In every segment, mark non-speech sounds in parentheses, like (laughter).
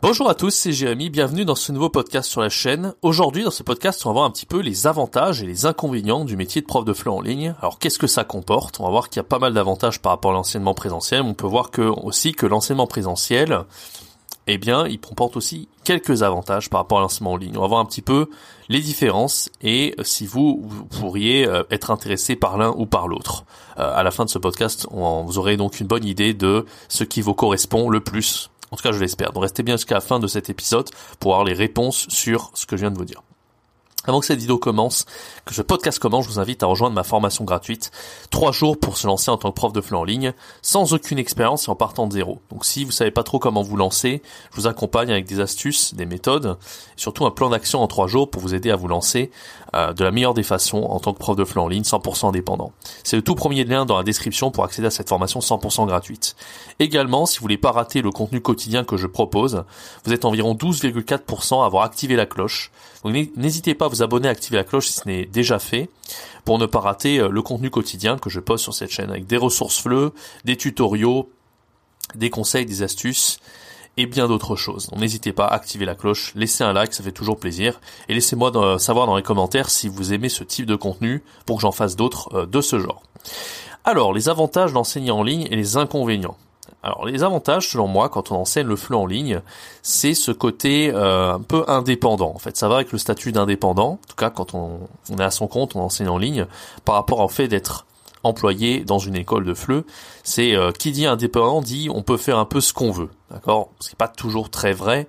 Bonjour à tous, c'est Jérémy, bienvenue dans ce nouveau podcast sur la chaîne. Aujourd'hui, dans ce podcast, on va voir un petit peu les avantages et les inconvénients du métier de prof de FLE en ligne. Alors, qu'est-ce que ça comporte? On va voir qu'il y a pas mal d'avantages par rapport à l'enseignement présentiel. On peut voir que, aussi que l'enseignement présentiel, eh bien, il comporte aussi quelques avantages par rapport à l'enseignement en ligne. On va voir un petit peu les différences et si vous, pourriez euh, être intéressé par l'un ou par l'autre. Euh, à la fin de ce podcast, vous aurez donc une bonne idée de ce qui vous correspond le plus en tout cas, je l'espère. Donc restez bien jusqu'à la fin de cet épisode pour avoir les réponses sur ce que je viens de vous dire. Avant que cette vidéo commence, que ce podcast commence, je vous invite à rejoindre ma formation gratuite. Trois jours pour se lancer en tant que prof de FLE en ligne, sans aucune expérience et en partant de zéro. Donc si vous savez pas trop comment vous lancer, je vous accompagne avec des astuces, des méthodes, et surtout un plan d'action en trois jours pour vous aider à vous lancer euh, de la meilleure des façons en tant que prof de FLE en ligne, 100% indépendant. C'est le tout premier lien dans la description pour accéder à cette formation 100% gratuite. Également, si vous voulez pas rater le contenu quotidien que je propose, vous êtes environ 12,4% à avoir activé la cloche. Donc n'hésitez pas à vous abonner, activer la cloche si ce n'est déjà fait, pour ne pas rater euh, le contenu quotidien que je poste sur cette chaîne avec des ressources FLE, des tutoriaux, des conseils, des astuces et bien d'autres choses. N'hésitez pas à activer la cloche, laissez un like, ça fait toujours plaisir, et laissez-moi savoir dans les commentaires si vous aimez ce type de contenu pour que j'en fasse d'autres euh, de ce genre. Alors, les avantages d'enseigner en ligne et les inconvénients. Alors les avantages, selon moi, quand on enseigne le FLE en ligne, c'est ce côté euh, un peu indépendant. En fait, ça va avec le statut d'indépendant. En tout cas, quand on, est à son compte, on enseigne en ligne, par rapport au fait d'être employé dans une école de FLE, c'est euh, qui dit indépendant dit on peut faire un peu ce qu'on veut, d'accord? Ce n'est pas toujours très vrai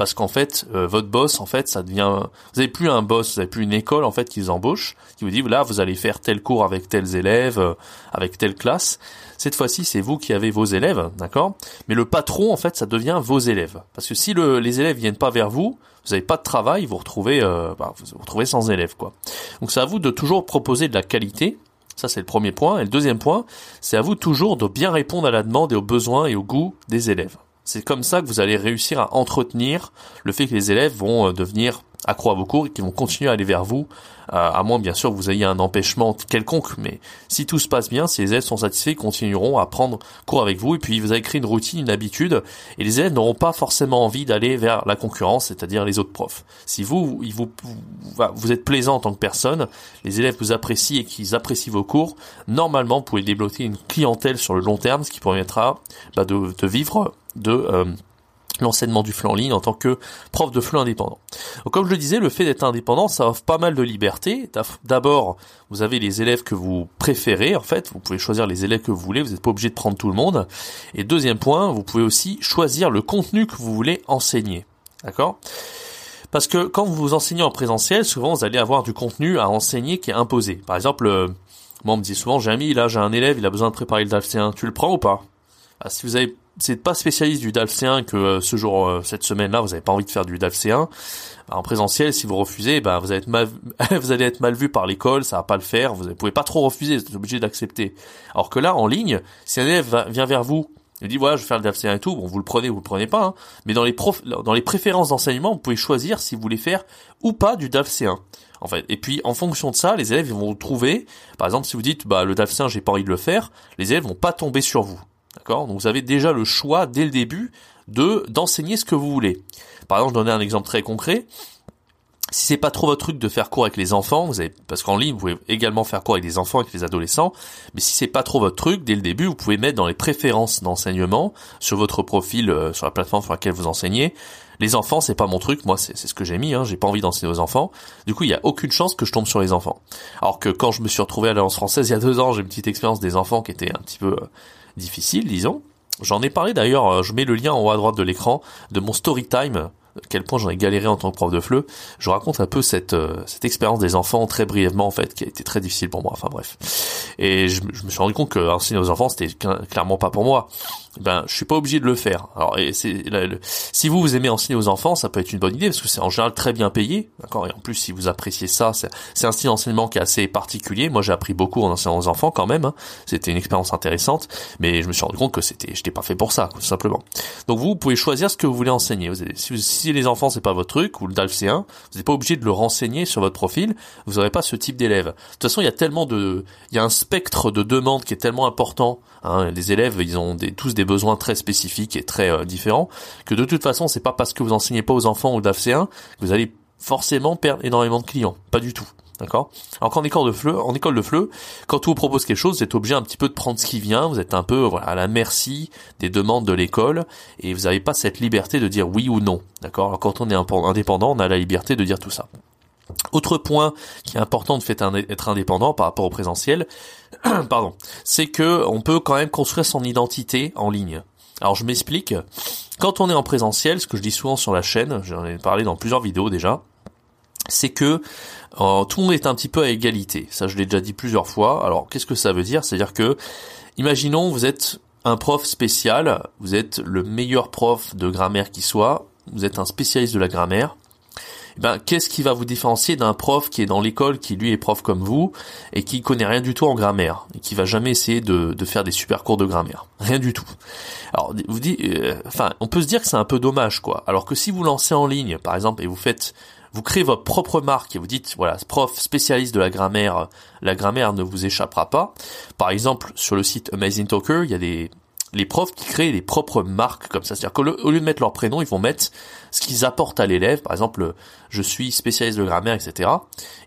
parce qu'en fait euh, votre boss en fait ça devient vous avez plus un boss, vous avez plus une école en fait qui vous embauche, qui vous dit là vous allez faire tel cours avec tels élèves, avec telle classe. Cette fois-ci, c'est vous qui avez vos élèves, d'accord? Mais le patron, en fait, ça devient vos élèves. Parce que si les élèves viennent pas vers vous, vous n'avez pas de travail, vous retrouvez, euh, bah, vous vous retrouvez sans élèves, quoi. Donc c'est à vous de toujours proposer de la qualité. Ça, c'est le premier point. Et le deuxième point, c'est à vous toujours de bien répondre à la demande et aux besoins et aux goûts des élèves. C'est comme ça que vous allez réussir à entretenir le fait que les élèves vont euh, devenir accro à vos cours et qui vont continuer à aller vers vous, euh, à moins bien sûr que vous ayez un empêchement quelconque, mais si tout se passe bien, si les élèves sont satisfaits, ils continueront à prendre cours avec vous, et puis vous avez créé une routine, une habitude, et les élèves n'auront pas forcément envie d'aller vers la concurrence, c'est-à-dire les autres profs. Si vous, vous, vous, êtes plaisant en tant que personne, les élèves vous apprécient et qu'ils apprécient vos cours, normalement vous pouvez débloquer une clientèle sur le long terme, ce qui permettra bah, de, de, vivre de... Euh, l'enseignement du FLE en ligne en tant que prof de FLE indépendant. Donc, comme je le disais, le fait d'être indépendant, ça offre pas mal de liberté. D'abord, vous avez les élèves que vous préférez, en fait, vous pouvez choisir les élèves que vous voulez, vous n'êtes pas obligé de prendre tout le monde. Et deuxième point, vous pouvez aussi choisir le contenu que vous voulez enseigner. D'accord? Parce que quand vous vous enseignez en présentiel, souvent vous allez avoir du contenu à enseigner qui est imposé. Par exemple, euh, moi on me dit souvent, j'ai mis là j'ai un élève, il a besoin de préparer le DAF 1 tu le prends ou pas? Ah, Si vous avez c'est pas spécialiste du DALF C1 que euh, ce jour, euh, cette semaine-là, vous n'avez pas envie de faire du DALF C1. Bah, en présentiel, si vous refusez, bah, vous, allez être mal, (laughs) vous allez être mal vu par l'école, ça va pas le faire, vous ne pouvez pas trop refuser, vous êtes obligé d'accepter. Alors que là, en ligne, si un élève vient vers vous, il dit voilà, je vais faire le DALF C1 et tout, bon, vous le prenez ou vous le prenez pas, hein. mais dans les dans les préférences d'enseignement, vous pouvez choisir si vous voulez faire ou pas du DALF C1. En fait, et puis en fonction de ça, les élèves vont trouver. Par exemple, si vous dites bah le DALF C1, j'ai pas envie de le faire, les élèves vont pas tomber sur vous. D'accord? Donc vous avez déjà le choix dès le début de d'enseigner ce que vous voulez. Par exemple, je donner un exemple très concret. Si c'est pas trop votre truc de faire cours avec les enfants, vous avez, parce qu'en ligne vous pouvez également faire cours avec les enfants, avec les adolescents, mais si c'est pas trop votre truc, dès le début vous pouvez mettre dans les préférences d'enseignement sur votre profil, euh, sur la plateforme sur laquelle vous enseignez. Les enfants c'est pas mon truc, moi c'est ce que j'ai mis, hein, j'ai pas envie d'enseigner aux enfants. Du coup il y a aucune chance que je tombe sur les enfants. Alors que quand je me suis retrouvé à l'Alliance française il y a deux ans, j'ai une petite expérience des enfants qui était un petit peu euh, difficile, disons. J'en ai parlé d'ailleurs, euh, je mets le lien en haut à droite de l'écran de mon story time quel point j'en ai galéré en tant que prof de FLE, je raconte un peu cette euh, cette expérience des enfants très brièvement en fait, qui a été très difficile pour moi. Enfin bref, et je, je me suis rendu compte que enseigner aux enfants c'était clairement pas pour moi ben je suis pas obligé de le faire. Alors et c'est si vous vous aimez enseigner aux enfants, ça peut être une bonne idée parce que c'est en général très bien payé, d'accord? Et en plus si vous appréciez ça, c'est un style d'enseignement qui est assez particulier. Moi j'ai appris beaucoup en enseignant aux enfants quand même. Hein. C'était une expérience intéressante, mais je me suis rendu compte que c'était j'étais pas fait pour ça tout simplement. Donc vous, vous pouvez choisir ce que vous voulez enseigner. Si, les enfants c'est pas votre truc ou le DALF C1, vous n'êtes pas obligé de le renseigner sur votre profil. Vous n'aurez pas ce type d'élèves. De toute façon il y a tellement de il y a un spectre de demandes qui est tellement important. Hein. Les élèves ils ont tous des besoins très spécifiques et très euh, différents, que de toute façon, c'est pas parce que vous enseignez pas aux enfants ou d'AFC1 que vous allez forcément perdre énormément de clients. Pas du tout. D'accord Alors qu'en école de fleu, en école de fleu, quand on vous propose quelque chose, vous êtes obligé un petit peu de prendre ce qui vient, vous êtes un peu voilà, à la merci des demandes de l'école et vous n'avez pas cette liberté de dire oui ou non. D'accord Alors quand on est indépendant, on a la liberté de dire tout ça. Autre point qui est important de fait être indépendant par rapport au présentiel, (clears throat) pardon, c'est que on peut quand même construire son identité en ligne. Alors je m'explique. Quand on est en présentiel, ce que je dis souvent sur la chaîne, j'en ai parlé dans plusieurs vidéos déjà, c'est que euh, tout le monde est un petit peu à égalité. Ça, je l'ai déjà dit plusieurs fois. Alors, qu'est-ce que ça veut dire? C'est-à-dire que, imaginons, vous êtes un prof spécial, vous êtes le meilleur prof de grammaire qui soit, vous êtes un spécialiste de la grammaire, eh ben, qu'est-ce qui va vous différencier d'un prof qui est dans l'école, qui lui est prof comme vous, et qui connaît rien du tout en grammaire, et qui va jamais essayer de, faire des super cours de grammaire? Rien du tout. Alors, vous dites, euh, enfin, on peut se dire que c'est un peu dommage, quoi. Alors que si vous lancez en ligne, par exemple, et vous faites, vous créez votre propre marque et vous dites, voilà, prof spécialiste de la grammaire, la grammaire ne vous échappera pas. Par exemple, sur le site Amazing Talker, il y a des, les profs qui créent des propres marques comme ça. C'est-à-dire qu'au lieu de mettre leur prénom, ils vont mettre ce qu'ils apportent à l'élève. Par exemple, je suis spécialiste de grammaire, etc.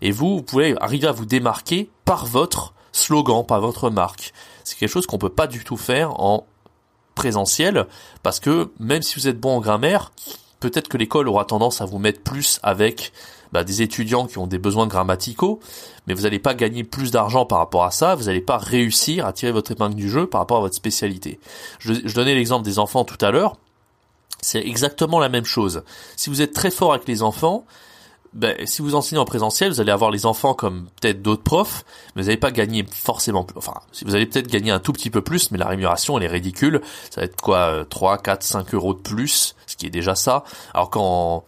Et vous, vous pouvez arriver à vous démarquer par votre slogan, par votre marque. C'est quelque chose qu'on peut pas du tout faire en présentiel parce que même si vous êtes bon en grammaire, peut-être que l'école aura tendance à vous mettre plus avec bah, des étudiants qui ont des besoins grammaticaux, mais vous n'allez pas gagner plus d'argent par rapport à ça, vous n'allez pas réussir à tirer votre épingle du jeu par rapport à votre spécialité. Je, donnais l'exemple des enfants tout à l'heure, c'est exactement la même chose. Si vous êtes très fort avec les enfants, ben, si vous enseignez en présentiel, vous allez avoir les enfants comme peut-être d'autres profs, mais vous n'allez pas gagner forcément plus. Enfin, si vous allez peut-être gagner un tout petit peu plus, mais la rémunération, elle est ridicule. Ça va être quoi, 3, 4, 5 euros de plus, ce qui est déjà ça. Alors qu'en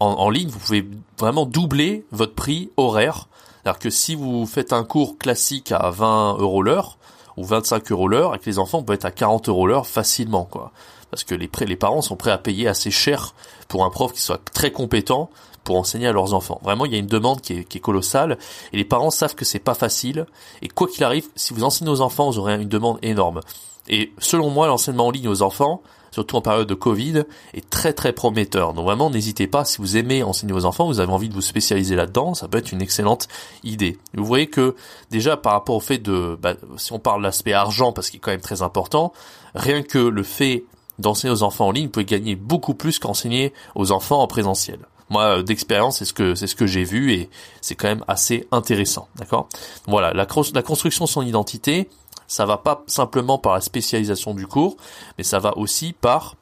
en, ligne, vous pouvez vraiment doubler votre prix horaire. C'est-à-dire que si vous faites un cours classique à 20 euros l'heure ou 25 euros l'heure, avec les enfants, pouvez être à 40 euros l'heure facilement, quoi. Parce que les parents sont prêts à payer assez cher pour un prof qui soit très compétent pour enseigner à leurs enfants. Vraiment, il y a une demande qui est, qui est colossale et les parents savent que c'est pas facile. Et quoi qu'il arrive, si vous enseignez aux enfants, vous aurez une demande énorme. Et selon moi, l'enseignement en ligne aux enfants, surtout en période de Covid, est très très prometteur. Donc vraiment, n'hésitez pas, si vous aimez enseigner aux enfants, vous avez envie de vous spécialiser là-dedans, ça peut être une excellente idée. Vous voyez que déjà par rapport au fait de, bah, si on parle de l'aspect argent, parce qu'il est quand même très important, rien que le fait d'enseigner aux enfants en ligne, vous pouvez gagner beaucoup plus qu'enseigner aux enfants en présentiel. Moi, euh, d'expérience, c'est ce que c'est ce que j'ai vu et c'est quand même assez intéressant, d'accord? Voilà, la, construction de son identité, ça va pas simplement par la spécialisation du cours, mais ça va aussi par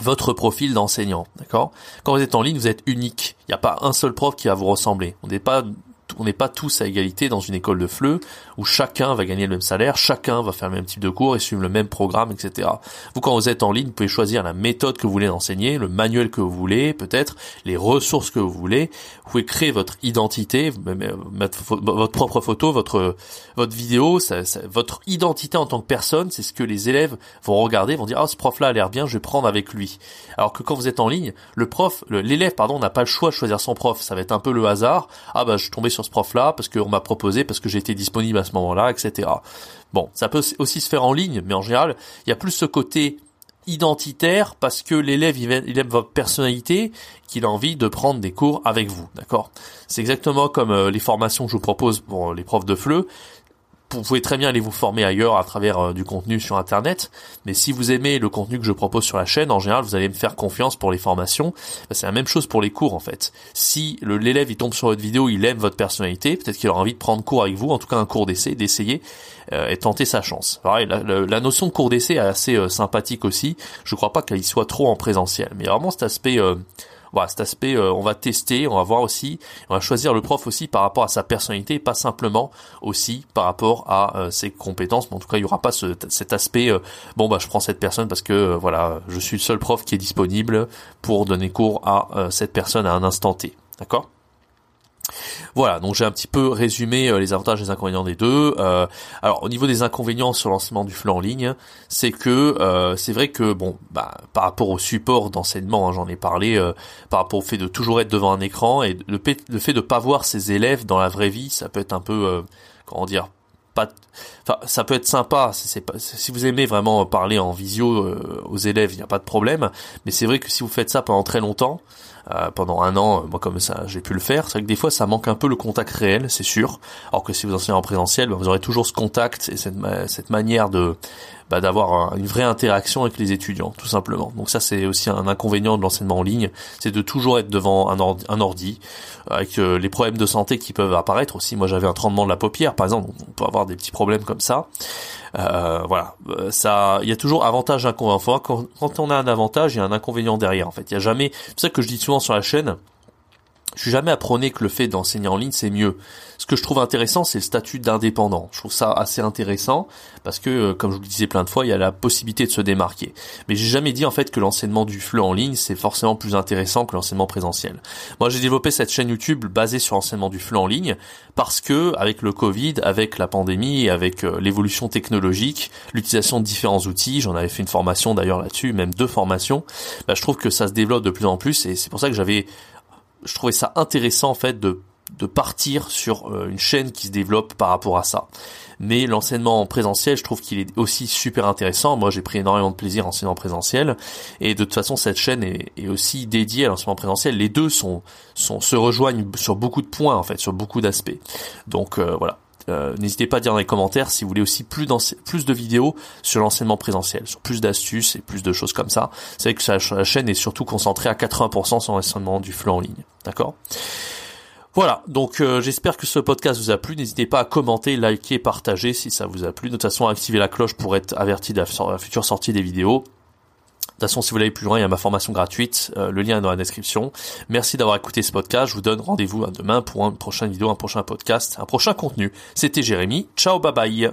votre profil d'enseignant, d'accord? Quand vous êtes en ligne, vous êtes unique. Il n'y a pas un seul prof qui va vous ressembler. On n'est pas on n'est pas tous à égalité dans une école de FLE où chacun va gagner le même salaire, chacun va faire le même type de cours et suivre le même programme, etc. Vous, quand vous êtes en ligne, vous pouvez choisir la méthode que vous voulez enseigner, le manuel que vous voulez, peut-être les ressources que vous voulez. Vous pouvez créer votre identité, mettre votre propre photo, votre votre vidéo, votre identité en tant que personne, c'est ce que les élèves vont regarder, vont dire ah ce prof-là a l'air bien, je vais prendre avec lui. Alors que quand vous êtes en ligne, le prof, l'élève pardon, n'a pas le choix de choisir son prof, ça va être un peu le hasard. Ah bah je suis tombé sur ce prof-là parce qu'on m'a proposé, parce que j'étais disponible à moment-là, etc. Bon, ça peut aussi se faire en ligne, mais en général, il y a plus ce côté identitaire parce que l'élève il aime votre personnalité qu'il a envie de prendre des cours avec vous, d'accord? C'est exactement comme euh, les formations que je vous propose pour les profs de FLE vous pouvez très bien aller vous former ailleurs à travers euh, du contenu sur internet, mais si vous aimez le contenu que je propose sur la chaîne, en général, vous allez me faire confiance pour les formations. Bah, c'est la même chose pour les cours en fait. Si l'élève il tombe sur votre vidéo, il aime votre personnalité, peut-être qu'il aura envie de prendre cours avec vous, en tout cas un cours d'essai, d'essayer euh, et tenter sa chance. la, notion de cours d'essai est assez euh, sympathique aussi. Je crois pas qu'il soit trop en présentiel, mais vraiment cet aspect voilà, cet aspect, euh, on va tester, on va voir aussi, on va choisir le prof aussi par rapport à sa personnalité, pas simplement aussi par rapport à euh, ses compétences. Mais en tout cas, il y aura pas ce, cet aspect. Euh, bon, bah, je prends cette personne parce que voilà, je suis le seul prof qui est disponible pour donner cours à cette personne à un instant T. D'accord? Voilà, donc j'ai un petit peu résumé euh, les avantages et les inconvénients des deux. Euh, alors au niveau des inconvénients sur l'enseignement du flux en ligne, c'est que euh, c'est vrai que bon, bah, par rapport au support d'enseignement, hein, j'en ai parlé, par rapport au fait de toujours être devant un écran et le, le fait de pas voir ses élèves dans la vraie vie, ça peut être un peu, comment dire, ça peut être sympa. Si vous aimez vraiment parler en visio aux élèves, il n'y a pas de problème. Mais c'est vrai que si vous faites ça pendant très longtemps, euh, pendant un an, moi comme ça j'ai pu le faire. C'est vrai que des fois ça manque un peu le contact réel, c'est sûr. Alors que si vous enseignez en présentiel, bah, vous aurez toujours ce contact et cette manière de bah, d'avoir une vraie interaction avec les étudiants, tout simplement. Donc ça c'est aussi un inconvénient de l'enseignement en ligne, c'est de toujours être devant un ordi, ordi avec euh, les problèmes de santé qui peuvent apparaître aussi. Moi j'avais un tremblement de la paupière par exemple, on peut avoir des petits problèmes comme ça. Euh, voilà, euh, ça, il y a toujours avantage inconvénient. Quand, quand on a un avantage, il y a un inconvénient derrière. En fait, il y a jamais. C'est ça que je dis souvent sur la chaîne je suis jamais à prôner que le fait d'enseigner en ligne c'est mieux. Ce que je trouve intéressant, c'est le statut d'indépendant. Je trouve ça assez intéressant parce que, euh, comme je vous le disais plein de fois, il y a la possibilité de se démarquer. Mais j'ai jamais dit en fait que l'enseignement du fleu en ligne c'est forcément plus intéressant que l'enseignement présentiel. Moi, j'ai développé cette chaîne YouTube basée sur l'enseignement du fleu en ligne parce que, avec le Covid, avec la pandémie, avec euh, l'évolution technologique, l'utilisation de différents outils, j'en avais fait une formation d'ailleurs là-dessus, même deux formations. Bah, je trouve que ça se développe de plus en plus et c'est pour ça que j'avais je trouvais ça intéressant en fait de de partir sur euh, une chaîne qui se développe par rapport à ça. Mais l'enseignement en présentiel, je trouve qu'il est aussi super intéressant. Moi, j'ai pris énormément de plaisir en enseignement présentiel. Et de toute façon, cette chaîne est, est aussi dédiée à l'enseignement présentiel. Les deux sont, sont, se rejoignent sur beaucoup de points, en fait, sur beaucoup d'aspects. Donc, euh, voilà. Euh, n'hésitez pas à dire dans les commentaires si vous voulez aussi plus, de vidéos sur l'enseignement présentiel, sur plus d'astuces et plus de choses comme ça. C'est vrai que la chaîne est surtout concentrée à 80% sur l'enseignement du flux en ligne. D'accord? Voilà, donc euh, j'espère que ce podcast vous a plu. N'hésitez pas à commenter, liker, partager si ça vous a plu. De toute façon, activez la cloche pour être averti de la future sortie des vidéos. De toute façon, si vous voulez aller plus loin, il y a ma formation gratuite. Euh, le lien est dans la description. Merci d'avoir écouté ce podcast. Je vous donne rendez-vous à demain pour une prochaine vidéo, un prochain podcast, un prochain contenu. C'était Jérémy. Ciao, bye bye.